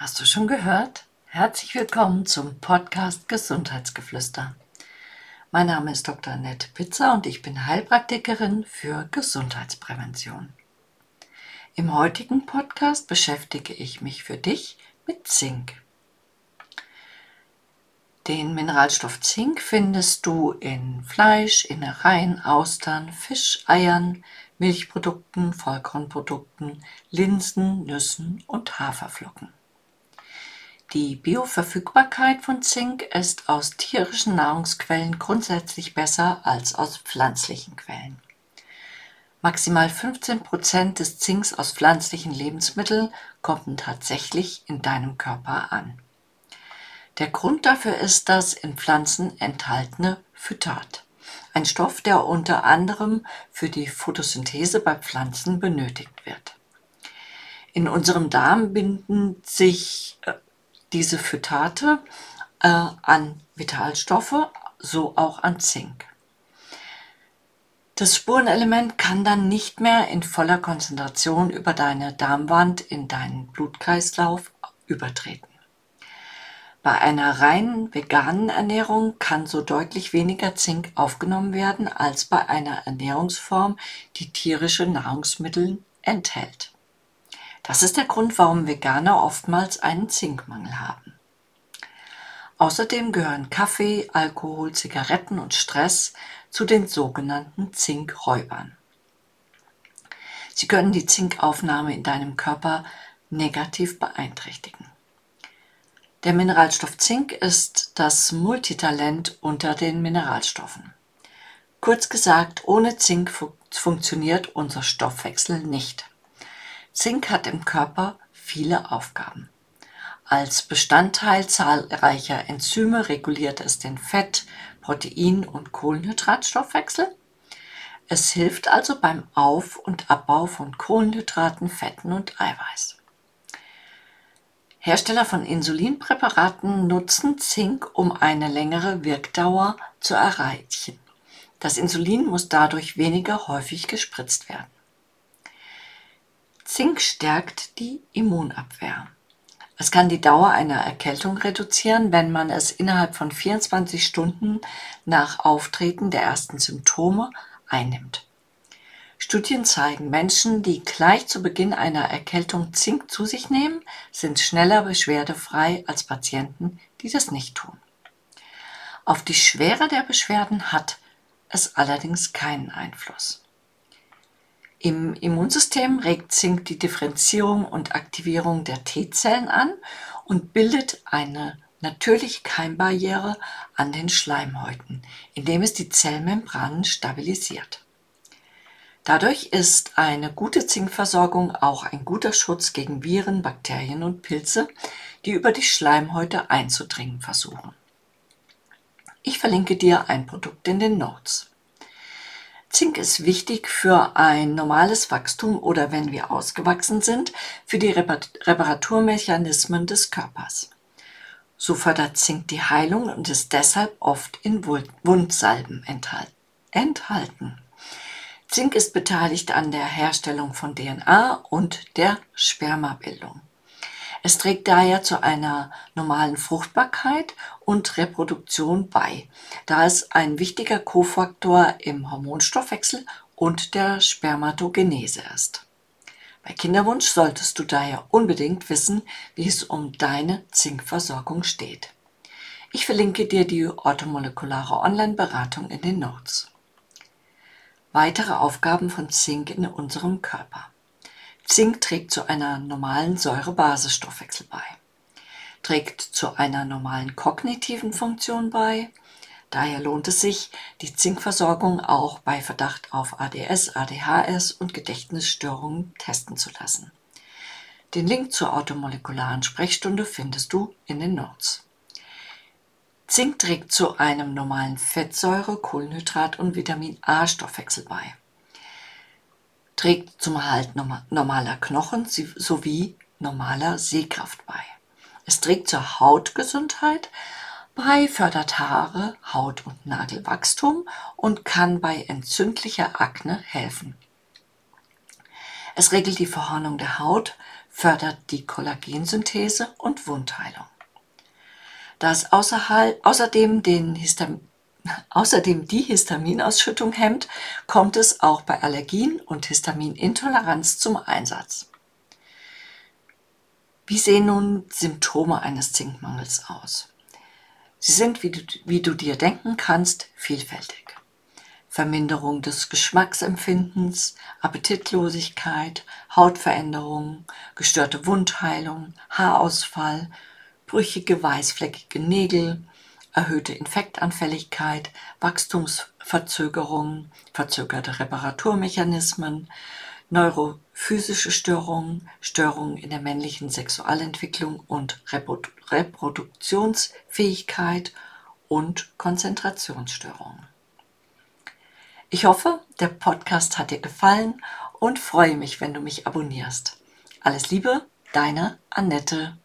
Hast du schon gehört? Herzlich willkommen zum Podcast Gesundheitsgeflüster. Mein Name ist Dr. Annette Pizza und ich bin Heilpraktikerin für Gesundheitsprävention. Im heutigen Podcast beschäftige ich mich für dich mit Zink. Den Mineralstoff Zink findest du in Fleisch, Innereien, Austern, Fisch, Eiern, Milchprodukten, Vollkornprodukten, Linsen, Nüssen und Haferflocken. Die Bioverfügbarkeit von Zink ist aus tierischen Nahrungsquellen grundsätzlich besser als aus pflanzlichen Quellen. Maximal 15 Prozent des Zinks aus pflanzlichen Lebensmitteln kommen tatsächlich in deinem Körper an. Der Grund dafür ist das in Pflanzen enthaltene Phytat, ein Stoff, der unter anderem für die Photosynthese bei Pflanzen benötigt wird. In unserem Darm binden sich äh, diese Phytate äh, an Vitalstoffe, so auch an Zink. Das Spurenelement kann dann nicht mehr in voller Konzentration über deine Darmwand in deinen Blutkreislauf übertreten. Bei einer rein veganen Ernährung kann so deutlich weniger Zink aufgenommen werden als bei einer Ernährungsform, die tierische Nahrungsmittel enthält. Das ist der Grund, warum Veganer oftmals einen Zinkmangel haben. Außerdem gehören Kaffee, Alkohol, Zigaretten und Stress zu den sogenannten Zinkräubern. Sie können die Zinkaufnahme in deinem Körper negativ beeinträchtigen. Der Mineralstoff Zink ist das Multitalent unter den Mineralstoffen. Kurz gesagt, ohne Zink funktioniert unser Stoffwechsel nicht. Zink hat im Körper viele Aufgaben. Als Bestandteil zahlreicher Enzyme reguliert es den Fett-, Protein- und Kohlenhydratstoffwechsel. Es hilft also beim Auf- und Abbau von Kohlenhydraten, Fetten und Eiweiß. Hersteller von Insulinpräparaten nutzen Zink, um eine längere Wirkdauer zu erreichen. Das Insulin muss dadurch weniger häufig gespritzt werden. Zink stärkt die Immunabwehr. Es kann die Dauer einer Erkältung reduzieren, wenn man es innerhalb von 24 Stunden nach Auftreten der ersten Symptome einnimmt. Studien zeigen, Menschen, die gleich zu Beginn einer Erkältung Zink zu sich nehmen, sind schneller beschwerdefrei als Patienten, die das nicht tun. Auf die Schwere der Beschwerden hat es allerdings keinen Einfluss. Im Immunsystem regt Zink die Differenzierung und Aktivierung der T-Zellen an und bildet eine natürliche Keimbarriere an den Schleimhäuten, indem es die Zellmembranen stabilisiert. Dadurch ist eine gute Zinkversorgung auch ein guter Schutz gegen Viren, Bakterien und Pilze, die über die Schleimhäute einzudringen versuchen. Ich verlinke dir ein Produkt in den Notes. Zink ist wichtig für ein normales Wachstum oder wenn wir ausgewachsen sind, für die Reparaturmechanismen des Körpers. So fördert Zink die Heilung und ist deshalb oft in Wundsalben enthalten. Zink ist beteiligt an der Herstellung von DNA und der Spermabildung. Es trägt daher zu einer normalen Fruchtbarkeit und Reproduktion bei, da es ein wichtiger Kofaktor im Hormonstoffwechsel und der Spermatogenese ist. Bei Kinderwunsch solltest du daher unbedingt wissen, wie es um deine Zinkversorgung steht. Ich verlinke dir die orthomolekulare Online-Beratung in den Notes. Weitere Aufgaben von Zink in unserem Körper. Zink trägt zu einer normalen Säure-Base-Stoffwechsel bei, trägt zu einer normalen kognitiven Funktion bei. Daher lohnt es sich, die Zinkversorgung auch bei Verdacht auf ADS, ADHS und Gedächtnisstörungen testen zu lassen. Den Link zur automolekularen Sprechstunde findest du in den Notes. Zink trägt zu einem normalen Fettsäure-, Kohlenhydrat- und Vitamin A-Stoffwechsel bei trägt zum Erhalt normaler Knochen sowie normaler Sehkraft bei. Es trägt zur Hautgesundheit bei, fördert Haare, Haut- und Nagelwachstum und kann bei entzündlicher Akne helfen. Es regelt die Verhornung der Haut, fördert die Kollagensynthese und Wundheilung. Da es außerdem, den außerdem die Histaminausschüttung hemmt, kommt es auch bei Allergien und Histaminintoleranz zum Einsatz. Wie sehen nun Symptome eines Zinkmangels aus? Sie sind, wie du, wie du dir denken kannst, vielfältig. Verminderung des Geschmacksempfindens, Appetitlosigkeit, Hautveränderungen, gestörte Wundheilung, Haarausfall, brüchige, weißfleckige Nägel, erhöhte Infektanfälligkeit, Wachstumsverzögerungen, verzögerte Reparaturmechanismen, neurophysische Störungen, Störungen in der männlichen Sexualentwicklung und Reproduktionsfähigkeit und Konzentrationsstörungen. Ich hoffe, der Podcast hat dir gefallen und freue mich, wenn du mich abonnierst. Alles Liebe, deine Annette.